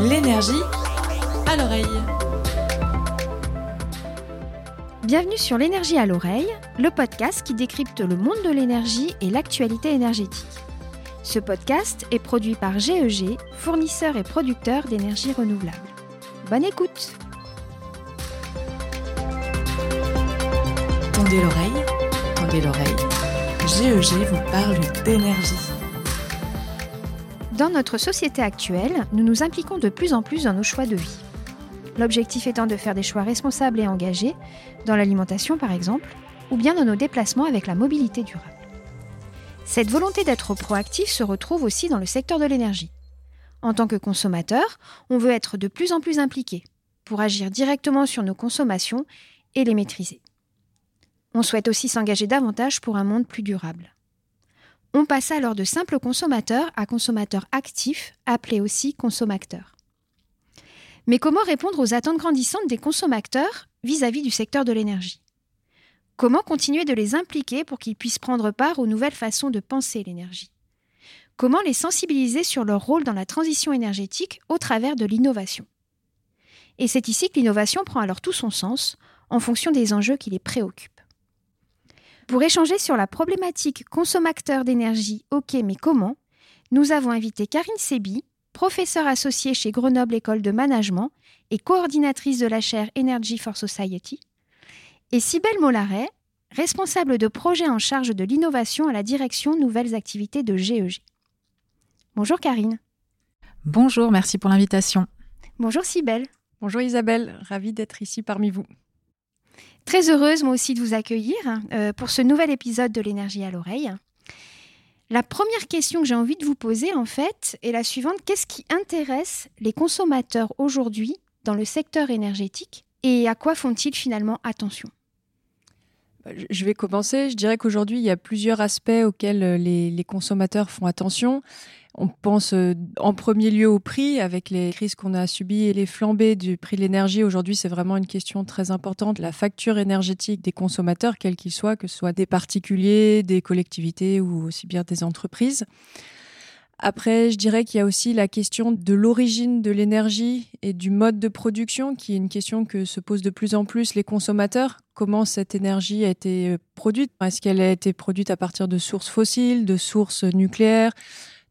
L'énergie à l'oreille. Bienvenue sur l'énergie à l'oreille, le podcast qui décrypte le monde de l'énergie et l'actualité énergétique. Ce podcast est produit par GEG, fournisseur et producteur d'énergie renouvelable. Bonne écoute Tendez l'oreille, tendez l'oreille. GEG vous parle d'énergie. Dans notre société actuelle, nous nous impliquons de plus en plus dans nos choix de vie. L'objectif étant de faire des choix responsables et engagés, dans l'alimentation par exemple, ou bien dans nos déplacements avec la mobilité durable. Cette volonté d'être proactif se retrouve aussi dans le secteur de l'énergie. En tant que consommateur, on veut être de plus en plus impliqué pour agir directement sur nos consommations et les maîtriser. On souhaite aussi s'engager davantage pour un monde plus durable. On passe alors de simples consommateurs à consommateurs actifs, appelés aussi consommateurs. Mais comment répondre aux attentes grandissantes des consommateurs vis-à-vis du secteur de l'énergie? Comment continuer de les impliquer pour qu'ils puissent prendre part aux nouvelles façons de penser l'énergie? Comment les sensibiliser sur leur rôle dans la transition énergétique au travers de l'innovation? Et c'est ici que l'innovation prend alors tout son sens en fonction des enjeux qui les préoccupent. Pour échanger sur la problématique consommateur d'énergie, ok mais comment, nous avons invité Karine Sebi, professeure associée chez Grenoble École de Management et coordinatrice de la chaire Energy for Society, et Sibelle Mollaret, responsable de projet en charge de l'innovation à la direction Nouvelles Activités de GEG. Bonjour Karine. Bonjour, merci pour l'invitation. Bonjour Sibelle. Bonjour Isabelle, ravie d'être ici parmi vous. Très heureuse moi aussi de vous accueillir euh, pour ce nouvel épisode de l'énergie à l'oreille. La première question que j'ai envie de vous poser en fait est la suivante. Qu'est-ce qui intéresse les consommateurs aujourd'hui dans le secteur énergétique et à quoi font-ils finalement attention? Je vais commencer. Je dirais qu'aujourd'hui, il y a plusieurs aspects auxquels euh, les, consommateurs font attention. On pense euh, en premier lieu au prix, avec les crises qu'on a subies et les flambées du prix de l'énergie. Aujourd'hui, c'est vraiment une question très importante. La facture énergétique des consommateurs, quels qu'ils soient, que ce soit des particuliers, des collectivités ou aussi bien des entreprises. Après, je dirais qu'il y a aussi la question de l'origine de l'énergie et du mode de production, qui est une question que se posent de plus en plus les consommateurs. Comment cette énergie a été euh, produite? Est-ce qu'elle a été produite à partir de sources fossiles, de sources nucléaires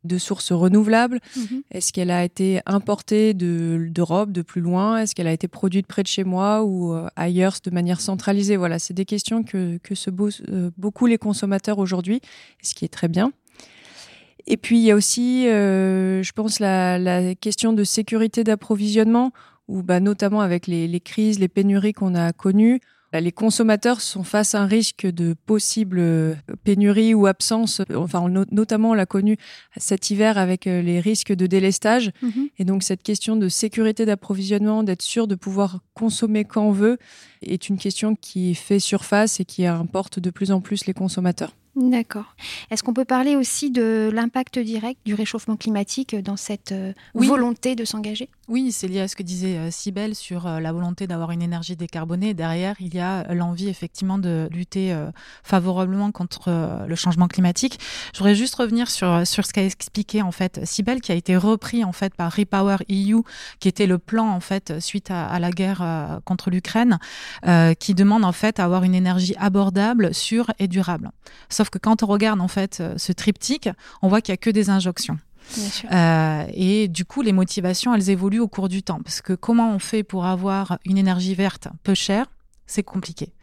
de sources renouvelables? Mhm. Est-ce qu'elle a été importée d'Europe, de, plus loin? Est-ce qu'elle a été produite près de chez moi ou euh, ailleurs de manière centralisée? Voilà, c'est des questions que, se posent euh, beaucoup les consommateurs aujourd'hui, ce qui est très bien. Et puis il y a aussi, euh, je pense, la, question de sécurité d'approvisionnement, où bah, notamment avec les, les crises, les pénuries qu'on a connues, les consommateurs sont face à un risque de possible euh, pénurie ou absence. Enfin, notamment, on l'a connu cet hiver avec euh, les risques de délestage. Mhm. Et donc, cette question de sécurité d'approvisionnement, d'être sûr de pouvoir consommer quand on veut, est une question qui fait surface et qui importe de plus en plus les consommateurs. D'accord. Est-ce qu'on peut parler aussi de l'impact direct du réchauffement climatique dans cette euh, volonté de s'engager? Oui, c'est lié à ce que disait euh, sur euh, la volonté d'avoir une énergie décarbonée. Derrière, il y a l'envie effectivement de lutter favorablement contre le changement climatique. Je voudrais juste revenir sur, sur ce qu'a expliqué en fait Sibel, qui a été repris en fait par Repower EU, qui était le plan en fait suite à, à la guerre contre l'Ukraine, qui demande en fait à avoir une énergie abordable, sûre et durable. Sauf que quand on regarde en fait euh, ce triptyque, on voit qu'il y a que des injonctions. Euh, et du coup, les motivations, elles évoluent au cours du temps. Parce que comment on fait pour avoir une énergie verte peu chère c'est compliqué.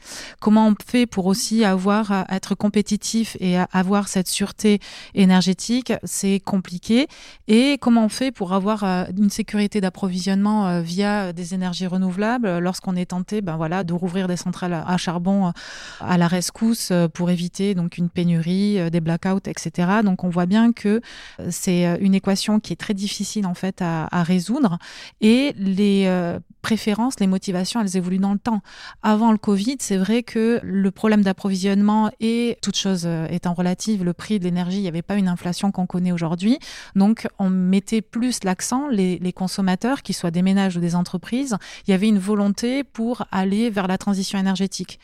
Comment on fait pour aussi avoir à être compétitif et avoir cette sûreté énergétique, c'est compliqué. Et comment on fait pour avoir euh, une sécurité d'approvisionnement euh, via des énergies renouvelables lorsqu'on est tenté, ben voilà, de rouvrir des centrales à charbon euh, à la rescousse pour éviter donc une pénurie, des blackouts, etc. Donc on voit bien que c'est une équation qui est très difficile en fait à, à résoudre et les préférences, les motivations, elles évoluent dans le temps. Avant le Covid, c'est vrai que le problème d'approvisionnement et toute chose euh, étant relative, le prix de l'énergie, il n'y avait pas une inflation qu'on connaît aujourd'hui. Donc, on mettait plus l'accent, les, les consommateurs, qu'ils soient des ménages ou des entreprises, il y avait une volonté pour aller vers la transition énergétique.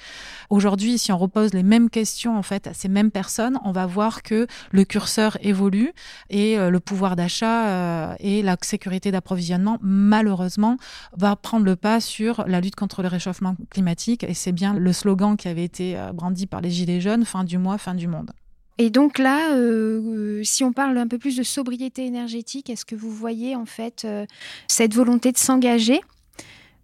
Aujourd'hui, si on repose les mêmes questions en fait à ces mêmes personnes, on va voir que le curseur évolue et euh, le pouvoir d'achat euh, et la sécurité d'approvisionnement, malheureusement, va prendre le pas sur la lutte contre le réchauffement climatique. Et c'est bien le slogan qui avait été euh, brandi par les Gilets jaunes, fin du mois, fin du monde. Et donc là, si on parle un peu plus de sobriété énergétique, est-ce que vous voyez en fait cette volonté de s'engager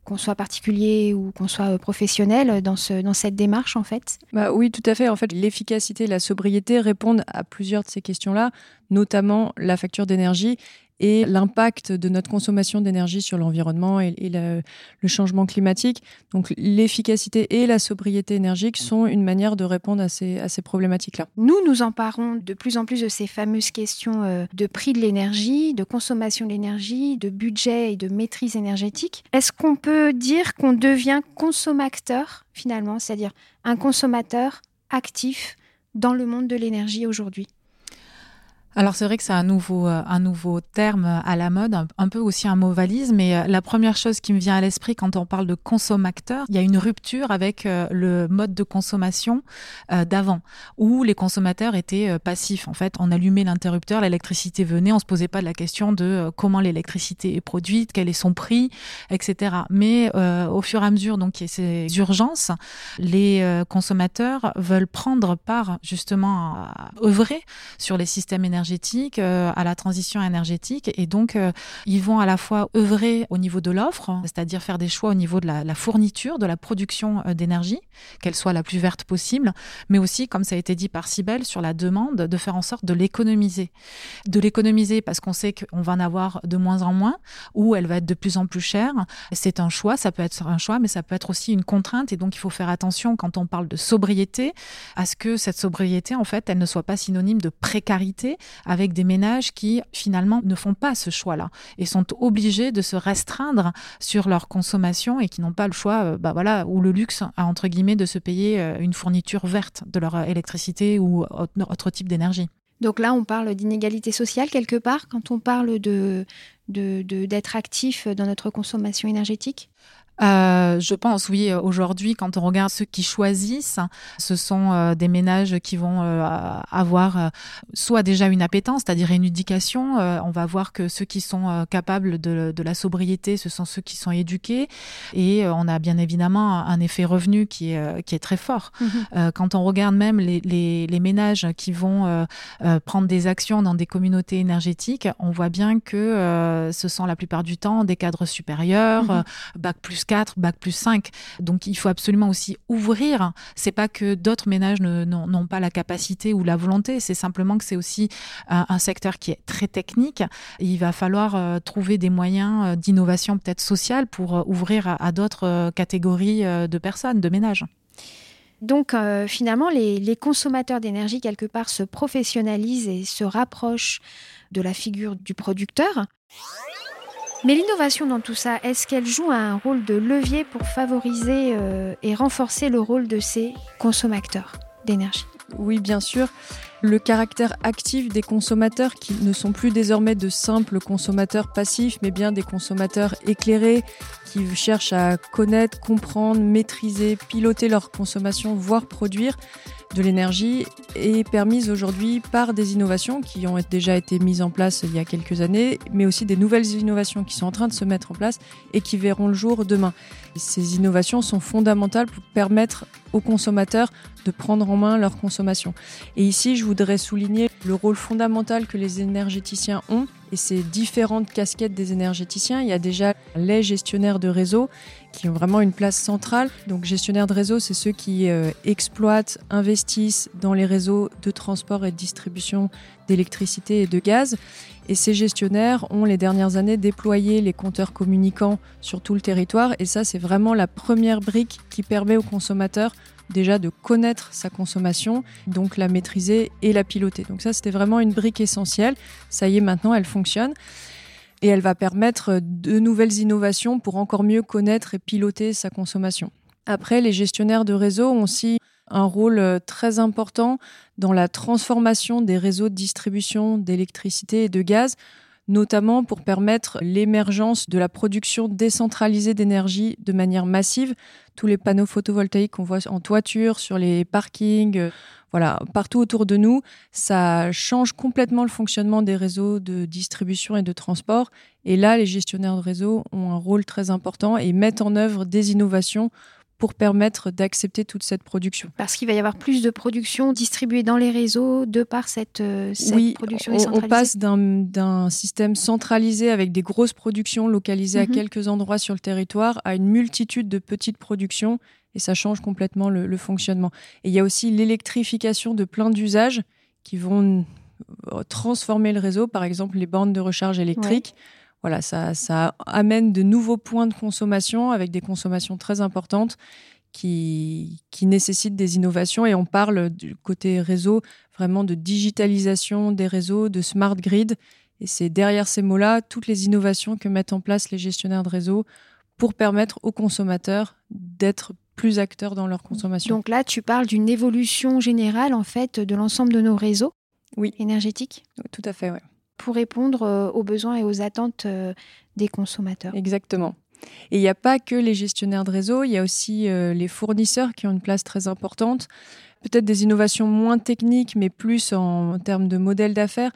qu'on soit particulier ou qu'on soit euh, professionnel dans, ce, dans cette démarche en fait? Bah Oui, tout à fait. En fait, l'efficacité et la sobriété répondent à plusieurs de ces questions-là, notamment la facture d'énergie et l'impact de notre consommation d'énergie sur l'environnement et, le, changement climatique. Donc l'efficacité et la sobriété énergique sont une manière de répondre à ces, à ces problématiques-là. Nous, nous emparons de plus en plus de ces fameuses questions euh, de prix de l'énergie, de consommation de l'énergie, de budget et de maîtrise énergétique. Est-ce qu'on peut dire qu'on devient consommateur finalement, c'est-à-dire un consommateur actif dans le monde de l'énergie aujourd'hui? Alors c'est vrai que c'est un nouveau, euh, un nouveau terme à la mode, un, peu aussi un mot valise, mais euh, la première chose qui me vient à l'esprit quand on parle de consommateur, il y a une rupture avec euh, le mode de consommation d'avant, où les consommateurs étaient passifs. En fait, on allumait l'interrupteur, l'électricité venait, on se posait pas de la question de comment l'électricité est produite, quel est son prix, etc. Mais au fur et à mesure, donc il y a ces urgences, les consommateurs veulent prendre part justement à œuvrer sur les systèmes énergétiques euh, à la transition énergétique. Et donc, euh, ils vont à la fois œuvrer au niveau de l'offre, c'est-à-dire faire des choix au niveau de la, fourniture, de la production euh, d'énergie, qu'elle soit la plus verte possible, mais aussi, comme ça a été dit par Sibel, sur la demande, de faire en sorte de l'économiser. De l'économiser parce qu'on sait qu'on va en avoir de moins en moins, ou elle va être de plus en plus chère. C'est un choix, ça peut être un choix, mais ça peut être aussi une contrainte. Et donc, il faut faire attention quand on parle de sobriété, à ce que cette sobriété, en fait, elle ne soit pas synonyme de précarité, avec des ménages qui finalement ne font pas ce choix-là et sont obligés de se restreindre sur leur consommation et qui n'ont pas le choix, euh, bah voilà, ou le luxe, entre guillemets, de se payer euh, une fourniture verte de leur électricité ou autre type d'énergie. Donc là, on parle d'inégalité sociale quelque part quand on parle d'être actif dans notre consommation énergétique? Euh, je pense, oui, aujourd'hui, quand on regarde ceux qui choisissent, ce sont euh, des ménages qui vont euh, avoir soit déjà une appétence, c'est-à-dire une éducation. on va voir que ceux qui sont capables de, de, la sobriété, ce sont ceux qui sont éduqués. Et on a bien évidemment un effet revenu qui est, qui est très fort. Mhm. quand on regarde même les, les, les ménages qui vont prendre des actions dans des communautés énergétiques, on voit bien que ce sont la plupart du temps des cadres supérieurs, mhm. bac plus 4, bac plus 5. Donc il faut absolument aussi ouvrir. C'est pas que d'autres ménages n'ont pas la capacité ou la volonté, c'est simplement que c'est aussi un, secteur qui est très technique. il va falloir euh, trouver des moyens euh, d'innovation peut-être sociale pour euh, ouvrir à, d'autres catégories de personnes, de ménages. Donc finalement, les consommateurs d'énergie, quelque part, se professionnalisent et se rapprochent de la figure du producteur. Mais l'innovation dans tout ça, est-ce qu'elle joue un rôle de levier pour favoriser euh, et renforcer le rôle de ces consommateurs d'énergie? Oui, bien sûr. Le caractère actif des consommateurs qui ne sont plus désormais de simples consommateurs passifs, mais bien des consommateurs éclairés qui cherchent à connaître, comprendre, maîtriser, piloter leur consommation, voire produire, de l'énergie est permise aujourd'hui par des innovations qui ont déjà été mises en place il y a quelques années, mais aussi des nouvelles innovations qui sont en train de se mettre en place et qui verront le jour demain. Ces innovations sont fondamentales pour permettre aux consommateurs de prendre en main leur consommation. Et ici, je voudrais souligner le rôle fondamental que les énergéticiens ont et ces différentes casquettes des énergéticiens. Il y a déjà les gestionnaires de réseau qui ont vraiment une place centrale. Donc gestionnaires de réseau, c'est ceux qui euh, exploitent, investissent dans les réseaux de transport et de distribution d'électricité et de gaz. Et ces gestionnaires ont les dernières années déployé les compteurs communicants sur tout le territoire. Et ça, c'est vraiment la première brique qui permet aux consommateurs déjà de connaître sa consommation, donc la maîtriser et la piloter. Donc ça, c'était vraiment une brique essentielle. Ça y est, maintenant, elle fonctionne. et elle va permettre de nouvelles innovations pour encore mieux connaître et piloter sa consommation. Après, les gestionnaires de réseau ont aussi un rôle euh, très important dans la transformation des réseaux de distribution d'électricité et de gaz, notamment pour permettre l'émergence de la production décentralisée d'énergie de manière massive. Tous les panneaux photovoltaïques qu'on voit en toiture, sur les parkings, euh, voilà, partout autour de nous, ça change complètement le fonctionnement des réseaux de distribution et de transport. Et là, les gestionnaires de réseau ont un rôle très important et mettent en œuvre des innovations pour permettre d'accepter toute cette production. Parce qu'il va y avoir plus de production distribuée dans les réseaux de par cette, euh, cette oui, production on, décentralisée. on passe d'un système centralisé avec des grosses productions localisées à Mhm. quelques endroits sur le territoire à une multitude de petites productions et ça change complètement le, le fonctionnement. Et il y a aussi l'électrification de plein d'usages qui vont euh, transformer le réseau, par exemple les bornes de recharge électrique. Voilà, ça, ça amène de nouveaux points de consommation avec des consommations très importantes qui, qui nécessitent des innovations. Et on parle du côté réseau vraiment de digitalisation des réseaux, de smart grid. Et c'est derrière ces mots-là toutes les innovations que mettent en place les gestionnaires de réseau pour permettre aux consommateurs d'être plus acteurs dans leur consommation. Donc là, tu parles d'une évolution générale en fait de l'ensemble de nos réseaux Oui. énergétiques? Tout à fait, ouais. Pour répondre euh, aux besoins et aux attentes euh, des consommateurs. Exactement. Et il n'y a pas que les gestionnaires de réseau, il y a aussi euh, les fournisseurs qui ont une place très importante. Peut-être des innovations moins techniques, mais plus en, en termes de modèle d'affaires.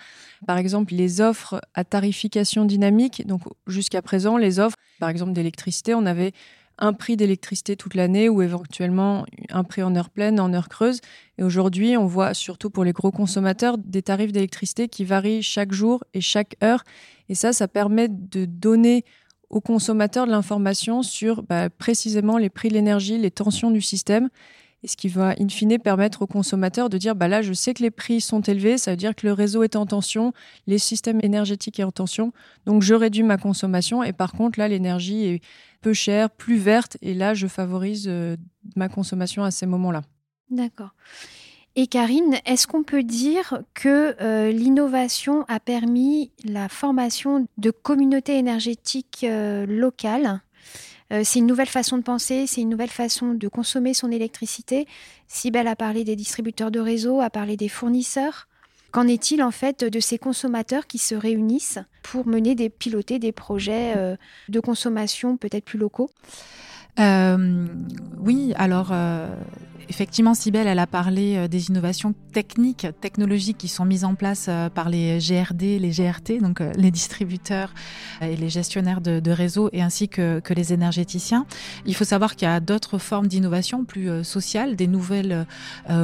Par exemple, les offres à tarification dynamique. Donc, jusqu'à présent, les offres, par exemple, d'électricité, on avait un prix d'électricité toute l'année ou éventuellement un prix en heure pleine, en heure creuse. Et aujourd'hui, on voit surtout pour les gros consommateurs des tarifs d'électricité qui varient chaque jour et chaque heure. Et ça, ça permet de donner aux consommateurs de l'information sur bah, précisément les prix de l'énergie, les tensions du système. Et ce qui va, in fine, permettre aux consommateurs de dire, bah là, je sais que les prix sont élevés, ça veut dire que le réseau est en tension, les systèmes énergétiques sont en tension, donc je réduis ma consommation. Et par contre, là, l'énergie est peu chère, plus verte, et là, je favorise euh, ma consommation à ces moments-là. D'accord. Et Karine, est-ce qu'on peut dire que euh, l'innovation a permis la formation de communautés énergétiques euh, locales? C'est une nouvelle façon de penser, c'est une nouvelle façon de consommer son électricité. Sibelle a parlé des distributeurs de réseau, a parlé des fournisseurs. Qu'en est-il en fait de ces consommateurs qui se réunissent pour mener des piloter des projets euh, de consommation peut-être plus locaux? Euh, oui, alors euh, effectivement, Sibelle, elle a parlé euh, des innovations techniques, technologiques qui sont mises en place euh, par les GRD, les GRT, donc les distributeurs et les gestionnaires de, de réseau, et ainsi que, les énergéticiens. Il faut savoir qu'il y a d'autres formes d'innovation plus sociales, des nouvelles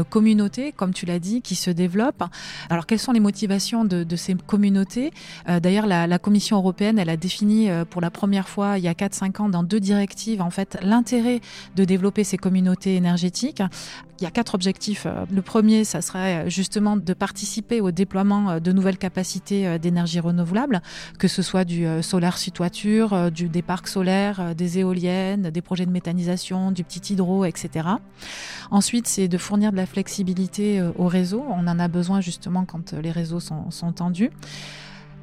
communautés, comme tu l'as dit, qui se développent. Alors, quelles sont les motivations de, ces communautés? D'ailleurs, la, la Commission européenne, elle a défini pour la première fois, il y a 4-5 ans, dans deux directives, en fait, l'intérêt de développer ces communautés énergétiques. Il y a quatre objectifs. Euh, Le premier, ça serait justement de participer au déploiement euh, de nouvelles capacités euh, d'énergie renouvelable, que ce soit du euh, solaire sur toiture, euh, des parcs solaires, euh, des éoliennes, des projets de méthanisation, du petit hydro, etc. Ensuite, c'est de fournir de la flexibilité euh, au réseau. On en a besoin justement quand euh, les réseaux sont tendus.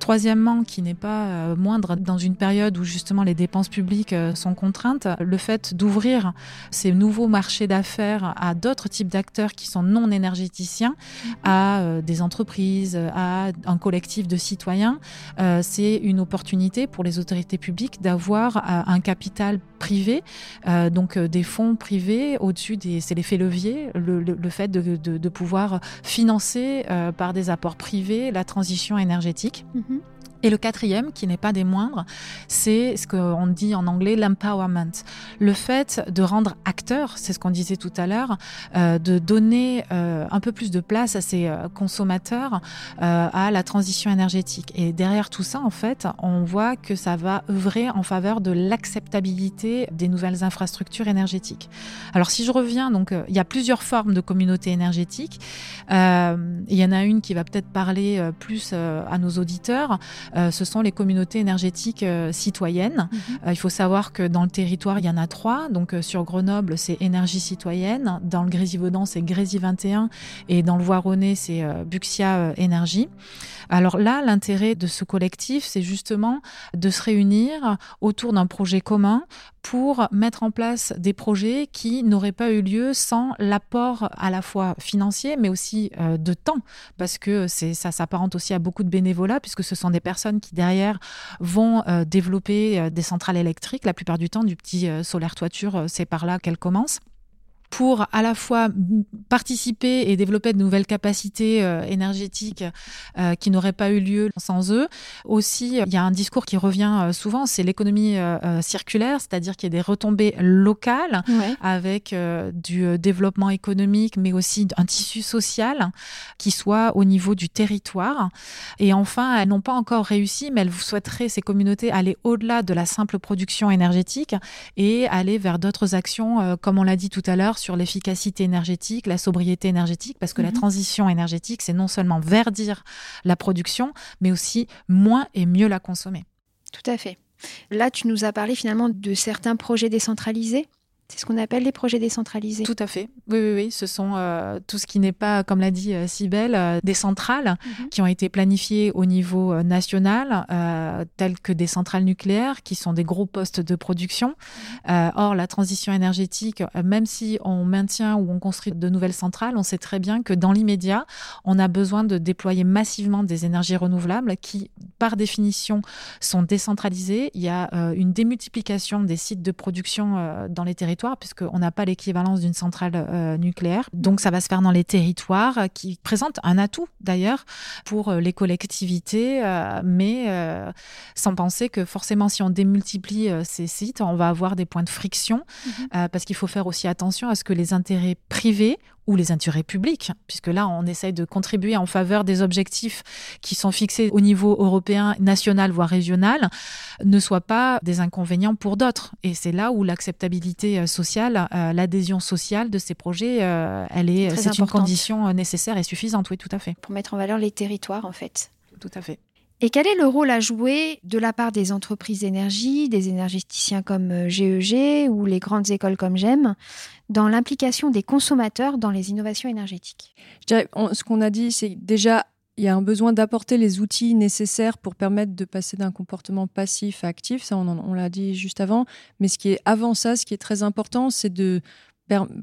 Troisièmement, qui n'est pas euh, moindre dans une période où justement les dépenses publiques euh, sont contraintes, le fait d'ouvrir ces nouveaux marchés d'affaires à d'autres types d'acteurs qui sont non énergéticiens, à euh, des entreprises, à un collectif de citoyens, c'est une opportunité pour les autorités publiques d'avoir un capital privé, donc des fonds privés au-dessus des, c'est l'effet levier, le, le, le fait de, de, de pouvoir financer par des apports privés la transition énergétique. Mhm. Et le quatrième, qui n'est pas des moindres, c'est ce qu'on dit en anglais l'empowerment. Le fait de rendre acteur, c'est ce qu'on disait tout à l'heure, euh, de donner euh, un peu plus de place à ces euh, consommateurs euh, à la transition énergétique. Et derrière tout ça, en fait, on voit que ça va œuvrer en faveur de l'acceptabilité des nouvelles infrastructures énergétiques. Alors si je reviens, donc euh, il y a plusieurs formes de communautés énergétiques. Euh, il y en a une qui va peut-être parler plus à nos auditeurs. Ce sont les communautés énergétiques citoyennes. Mhm. il faut savoir que dans le territoire, il y en a trois. Donc sur Grenoble, c'est Énergie citoyenne. Dans le Grésivaudan, c'est Grési 21. Et dans le Voironnais, c'est Buxia Énergie. Alors là, l'intérêt de ce collectif, c'est justement de se réunir autour d'un projet commun pour mettre en place des projets qui n'auraient pas eu lieu sans l'apport à la fois financier, mais aussi euh, de temps, parce que ça s'apparente aussi à beaucoup de bénévolat, puisque ce sont des personnes qui derrière vont euh, développer euh, des centrales électriques. La plupart du temps, du petit solaire toiture, c'est par là qu'elles commencent pour à la fois participer et développer de nouvelles capacités euh, énergétiques euh, qui n'auraient pas eu lieu sans eux. Aussi, il y a un discours qui revient euh, souvent, c'est l'économie circulaire, c'est-à-dire qu'il y a des retombées locales avec du développement économique, mais aussi un tissu social qui soit au niveau du territoire. Et enfin, elles n'ont pas encore réussi, mais elles souhaiteraient, ces communautés, aller au-delà de la simple production énergétique et aller vers d'autres actions, comme on l'a dit tout à l'heure, sur l'efficacité énergétique, la sobriété énergétique, parce que la mhm. transition énergétique, c'est non seulement verdir la production, mais aussi moins et mieux la consommer. Tout à fait. Là, tu nous as parlé finalement de certains projets décentralisés. C'est ce qu'on appelle les projets décentralisés. Tout à fait. Oui, oui, oui. Ce sont euh, tout ce qui n'est pas, comme l'a dit euh, Sibelle, euh, des centrales mhm. qui ont été planifiées au niveau national, telles que des centrales nucléaires, qui sont des gros postes de production. Mhm. or, la transition énergétique, même si on maintient ou on construit de nouvelles centrales, on sait très bien que dans l'immédiat, on a besoin de déployer massivement des énergies renouvelables qui, par définition, sont décentralisées. Il y a une démultiplication des sites de production dans les territoires puisqu'on n'a pas l'équivalence d'une centrale euh, nucléaire. Donc ça va se faire dans les territoires euh, qui présentent un atout d'ailleurs pour euh, les collectivités, mais sans penser que forcément si on démultiplie ces sites, on va avoir des points de friction, mhm. parce qu'il faut faire aussi attention à ce que les intérêts privés ou les intérêts publics, puisque là, on essaye de contribuer en faveur des objectifs qui sont fixés au niveau européen, national, voire régional, ne soient pas des inconvénients pour d'autres. Et c'est là où l'acceptabilité euh, sociale, euh, l'adhésion sociale de ces projets, euh, elle est, c'est une condition nécessaire et suffisante, oui, tout à fait. Pour mettre en valeur les territoires, en fait. Tout à fait. Et quel est le rôle à jouer de la part des entreprises d'énergie, des énergéticiens comme GEG euh, ou les grandes écoles comme GEM, dans l'implication des consommateurs dans les innovations énergétiques? Ce qu'on a dit, c'est déjà il y a un besoin d'apporter les outils nécessaires pour permettre de passer d'un comportement passif à actif. Ça, on, on l'a dit juste avant. Mais ce qui est avant ça, ce qui est très important, c'est de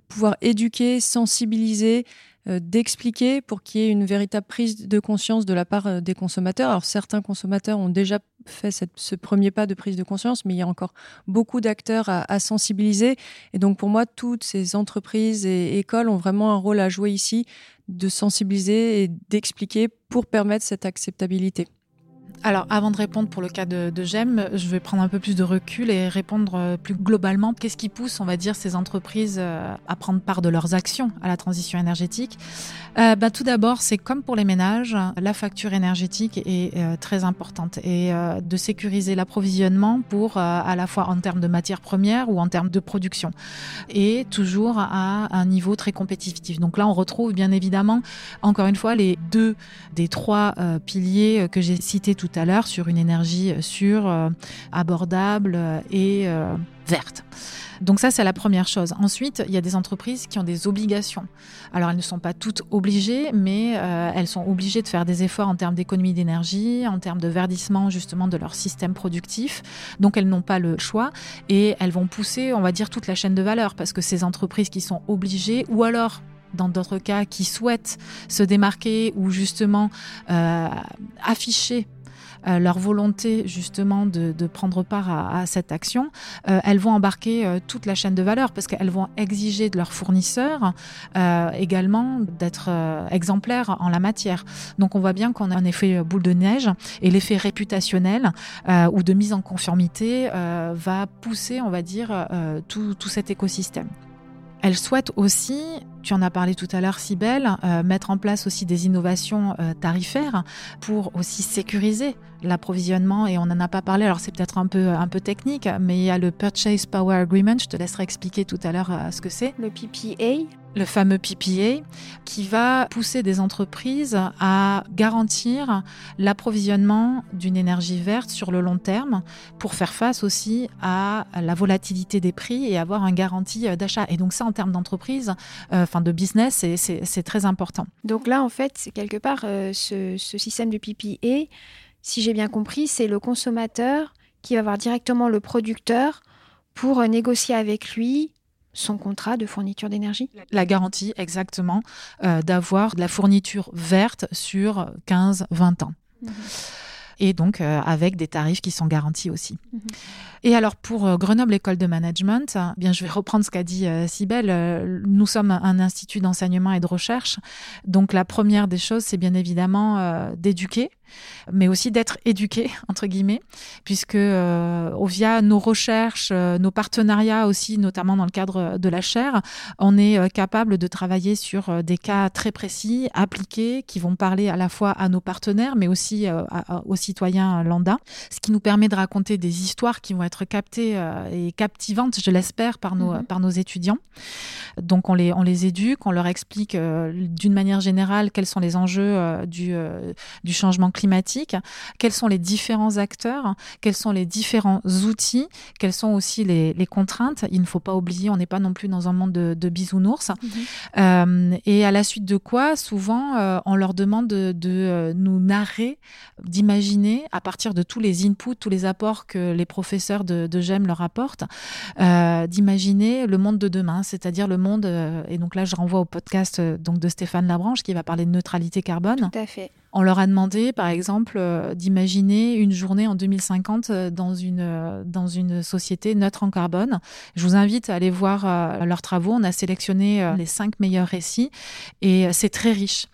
pouvoir éduquer, sensibiliser, d'expliquer pour qu'il y ait une véritable prise de conscience de la part euh, des consommateurs. Alors certains consommateurs ont déjà fait ce premier pas de prise de conscience, mais il y a encore beaucoup d'acteurs à, sensibiliser. Et donc pour moi, toutes ces entreprises et écoles ont vraiment un rôle à jouer ici de sensibiliser et d'expliquer pour permettre cette acceptabilité. Alors, avant de répondre pour le cas de, de GEM, je vais prendre un peu plus de recul et répondre euh, plus globalement. Qu'est-ce qui pousse, on va dire, ces entreprises euh, à prendre part de leurs actions à la transition énergétique? Euh, bah, Tout d'abord, c'est comme pour les ménages, la facture énergétique est euh, très importante et de sécuriser l'approvisionnement pour à la fois en termes de matières premières ou en termes de production et toujours à un niveau très compétitif. Donc là, on retrouve bien évidemment, encore une fois, les deux des trois piliers que j'ai cités tout à l'heure sur une énergie sûre, euh, abordable euh, et euh, verte. Donc ça, c'est la première chose. Ensuite, il y a des entreprises qui ont des obligations. Alors, elles ne sont pas toutes obligées, mais elles sont obligées de faire des efforts en termes d'économie d'énergie, en termes de verdissement justement de leur système productif. Donc, elles n'ont pas le choix et elles vont pousser, on va dire, toute la chaîne de valeur parce que ces entreprises qui sont obligées ou alors dans d'autres cas qui souhaitent se démarquer ou justement afficher euh, leur volonté justement de, prendre part à, cette action, euh, elles vont embarquer euh, toute la chaîne de valeur parce qu'elles vont exiger de leurs fournisseurs également d'être exemplaires en la matière. Donc on voit bien qu'on a un effet boule de neige et l'effet réputationnel ou de mise en conformité va pousser, on va dire, tout cet écosystème. Elles souhaitent aussi tu en as parlé tout à l'heure, Sibelle, euh, mettre en place aussi des innovations euh, tarifaires pour aussi sécuriser l'approvisionnement. Et on n'en a pas parlé, alors c'est peut-être un peu, un peu technique, mais il y a le Purchase Power Agreement, je te laisserai expliquer tout à l'heure ce que c'est. Le PPA le fameux PPA, qui va pousser des entreprises à garantir l'approvisionnement d'une énergie verte sur le long terme pour faire face aussi à la volatilité des prix et avoir une garantie d'achat. Et donc ça, en termes d'entreprise, euh, enfin de business, c'est très important. Donc là, en fait, c'est quelque part euh, ce, ce système du PPA, si j'ai bien compris, c'est le consommateur qui va voir directement le producteur pour négocier avec lui son contrat de fourniture d'énergie La garantie, exactement, euh, d'avoir de la fourniture verte sur 15-20 ans. Mhm. Et donc euh, avec des tarifs qui sont garantis aussi. Mhm. Et alors pour euh, Grenoble École de Management, eh bien je vais reprendre ce qu'a dit Sibelle. nous sommes un institut d'enseignement et de recherche. Donc la première des choses, c'est bien évidemment d'éduquer mais aussi d'être éduqué, entre guillemets, puisque euh, via nos recherches, euh, nos partenariats aussi, notamment dans le cadre de la chaire, on est euh, capable de travailler sur des cas très précis, appliqués, qui vont parler à la fois à nos partenaires, mais aussi aux citoyens lambda, ce qui nous permet de raconter des histoires qui vont être captées et captivantes, je l'espère, par nos, mhm. par nos étudiants. Donc on les, on les éduque, on leur explique d'une manière générale quels sont les enjeux du, du changement climatique climatique, quels sont les différents acteurs, quels sont les différents outils, quelles sont aussi les, contraintes? Il ne faut pas oublier, on n'est pas non plus dans un monde de, bisounours. Mhm. Euh, et à la suite de quoi, souvent, euh, on leur demande de, euh, nous narrer, d'imaginer, à partir de tous les inputs, tous les apports que les professeurs de, GEM leur apportent, d'imaginer le monde de demain, c'est-à-dire le monde, et donc là je renvoie au podcast donc, de Stéphane Labranche qui va parler de neutralité carbone. Tout à fait. On leur a demandé, par exemple, euh, d'imaginer une journée en 2050 euh, dans une, euh, dans une société neutre en carbone. Je vous invite à aller voir leurs travaux. On a sélectionné les cinq meilleurs récits et c'est très riche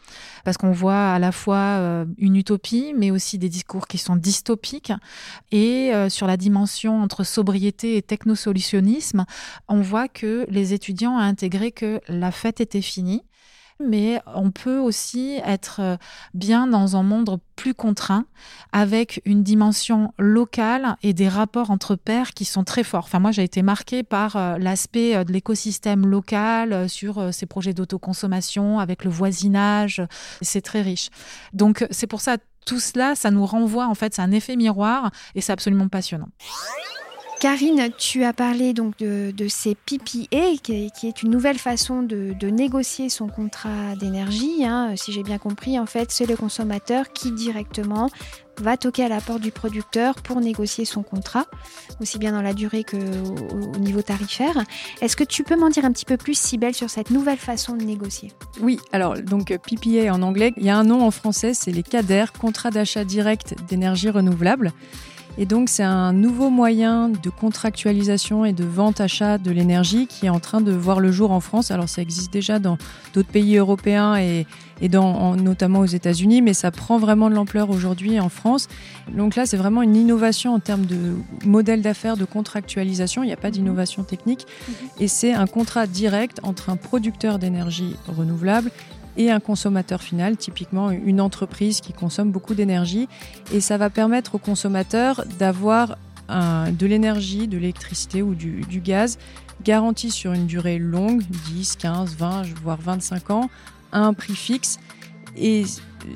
parce qu'on voit à la fois une utopie, mais aussi des discours qui sont dystopiques. Et sur la dimension entre sobriété et technosolutionnisme, on voit que les étudiants ont intégré que la fête était finie mais on peut aussi être euh, bien dans un monde plus contraint, avec une dimension locale et des rapports entre pairs qui sont très forts. Enfin, moi, j'ai été marquée par euh, l'aspect euh, de l'écosystème local sur ces projets d'autoconsommation, avec le voisinage. C'est très riche. Donc, c'est pour ça, tout cela, ça nous renvoie, en fait, c'est un effet miroir et c'est absolument passionnant. Karine, tu as parlé donc de, ces PPA, qui, est une nouvelle façon de, négocier son contrat d'énergie. Hein. Si j'ai bien compris, en fait, c'est le consommateur qui directement va toquer à la porte du producteur pour négocier son contrat, aussi bien dans la durée qu'au au niveau tarifaire. Est-ce que tu peux m'en dire un petit peu plus, Sibelle, sur cette nouvelle façon de négocier? Oui, alors donc PPA en anglais, il y a un nom en français, c'est les CADER, contrat d'achat direct d'énergie renouvelable. Et donc, c'est un nouveau moyen de contractualisation et de vente-achat de l'énergie qui est en train de voir le jour en France. Alors, ça existe déjà dans d'autres pays européens et, et dans, notamment aux États-Unis, mais ça prend vraiment de l'ampleur aujourd'hui en France. Donc là, c'est vraiment une innovation en termes de modèle d'affaires, de contractualisation. Il n'y a pas d'innovation technique. Mhm. Et c'est un contrat direct entre un producteur d'énergie renouvelable et un consommateur final, typiquement une entreprise qui consomme beaucoup d'énergie. Et ça va permettre aux consommateurs d'avoir de l'énergie, de l'électricité ou du, gaz garanti sur une durée longue, 10, 15, 20, voire 25 ans, à un prix fixe. Et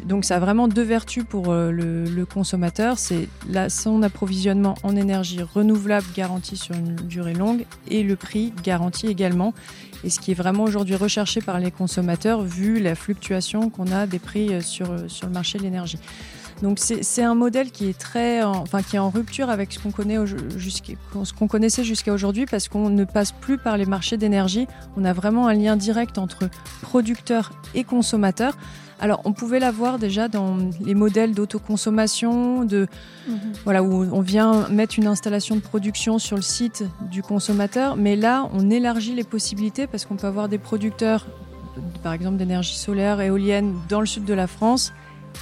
donc ça a vraiment deux vertus pour euh, le, consommateur, c'est son approvisionnement en énergie renouvelable garanti sur une durée longue et le prix garanti également. Et ce qui est vraiment aujourd'hui recherché par les consommateurs vu la fluctuation qu'on a des prix euh, sur, euh, sur le marché de l'énergie. Donc c'est un modèle qui est très, en, enfin qui est en rupture avec ce qu'on connaît ce qu'on connaissait jusqu'à aujourd'hui parce qu'on ne passe plus par les marchés d'énergie. On a vraiment un lien direct entre producteurs et consommateurs. Alors, on pouvait l'avoir déjà dans les modèles d'autoconsommation, de mhm. voilà où on vient mettre une installation de production sur le site du consommateur, mais là, on élargit les possibilités parce qu'on peut avoir des producteurs, par exemple d'énergie solaire, éolienne, dans le sud de la France,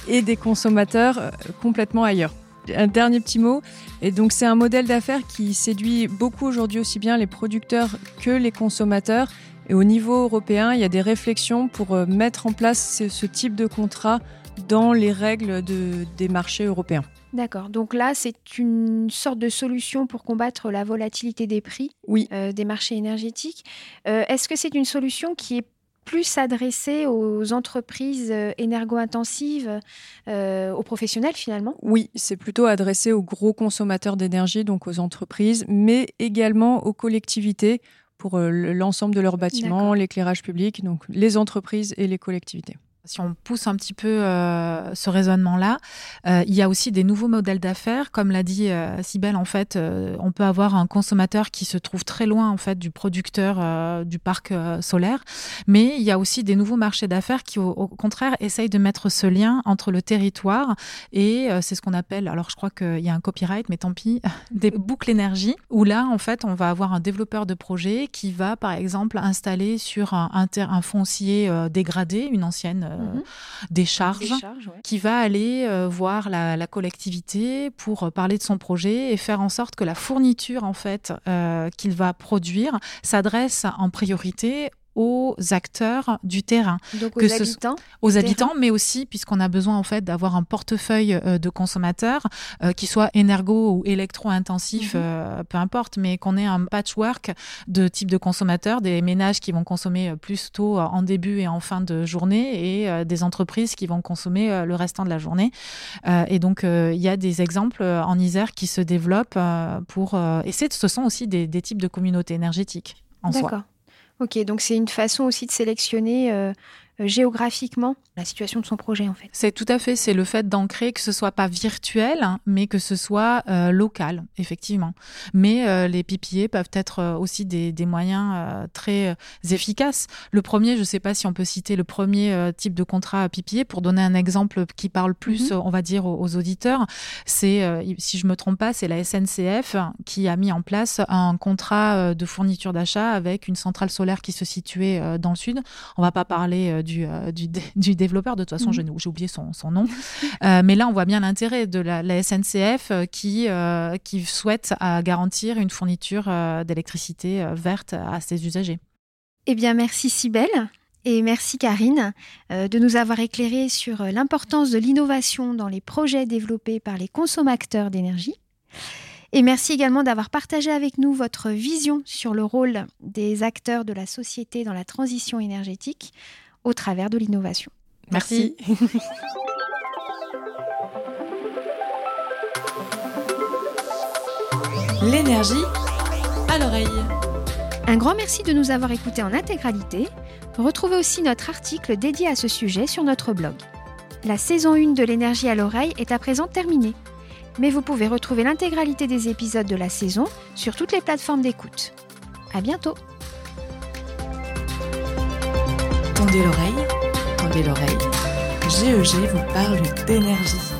et des consommateurs euh, complètement ailleurs. Un dernier petit mot. Et donc, c'est un modèle d'affaires qui séduit beaucoup aujourd'hui aussi bien les producteurs que les consommateurs. Et au niveau européen, il y a des réflexions pour euh, mettre en place ce, type de contrat dans les règles des marchés européens. D'accord. Donc là, c'est une sorte de solution pour combattre la volatilité des prix oui. Euh, des marchés énergétiques. Euh, est-ce que c'est une solution qui est plus adressée aux entreprises énergo-intensives, aux professionnels finalement Oui, c'est plutôt adressé aux gros consommateurs d'énergie, donc aux entreprises, mais également aux collectivités pour euh, l'ensemble de leurs bâtiments, l'éclairage public, donc les entreprises et les collectivités. Si on pousse un petit peu euh, ce raisonnement-là, euh, il y a aussi des nouveaux modèles d'affaires. Comme l'a dit euh, Sibelle, en fait, euh, on peut avoir un consommateur qui se trouve très loin en fait du producteur du parc solaire, mais il y a aussi des nouveaux marchés d'affaires qui, au, contraire, essayent de mettre ce lien entre le territoire et c'est ce qu'on appelle, alors je crois qu'il y a un copyright, mais tant pis, des boucles énergie, où là, en fait, on va avoir un développeur de projet qui va, par exemple, installer sur un foncier dégradé, une ancienne Mhm. des charges, qui va aller euh, voir la, collectivité pour euh, parler de son projet et faire en sorte que la fourniture en fait euh, qu'il va produire s'adresse en priorité aux acteurs du terrain. Donc aux habitants Aux habitants, mais aussi, puisqu'on a besoin en fait d'avoir un portefeuille euh, de consommateurs euh, qui soit énergo ou électro-intensif, mhm. euh, peu importe, mais qu'on ait un patchwork de type de consommateurs, des ménages qui vont consommer plus tôt en début et en fin de journée et des entreprises qui vont consommer le restant de la journée. et donc, il y a des exemples en Isère qui se développent pour... et ce sont aussi des, des types de communautés énergétiques en soi. Ok, donc c'est une façon aussi de sélectionner euh, géographiquement la situation de son projet en fait. C'est tout à fait, c'est le fait d'ancrer que ce soit pas virtuel, hein, mais que ce soit euh, local, effectivement. Mais euh, les PPA peuvent être aussi des, des moyens très efficaces. Le premier, je ne sais pas si on peut citer le premier type de contrat PPA pour donner un exemple qui parle plus, mhm. on va dire, aux, auditeurs. C'est, si je me trompe pas, c'est la SNCF qui a mis en place un contrat de fourniture d'achat avec une centrale solaire qui se situait dans le sud. On va pas parler euh, du, du, développeur. De toute façon, mhm. j'ai oublié son, son nom. Euh, mais là, on voit bien l'intérêt de la, SNCF euh, qui, qui souhaite à garantir une fourniture d'électricité verte à ses usagers. Eh bien, merci Sibelle. Et merci Karine de nous avoir éclairé sur l'importance de l'innovation dans les projets développés par les consommateurs d'énergie. Et merci également d'avoir partagé avec nous votre vision sur le rôle des acteurs de la société dans la transition énergétique au travers de l'innovation. Merci. L'énergie à l'oreille. Un grand merci de nous avoir écoutés en intégralité. Retrouvez aussi notre article dédié à ce sujet sur notre blog. La saison 1 de l'énergie à l'oreille est à présent terminée. Mais vous pouvez retrouver l'intégralité des épisodes de la saison sur toutes les plateformes d'écoute. À bientôt! Tendez l'oreille, tendez l'oreille. GEG vous parle d'énergie.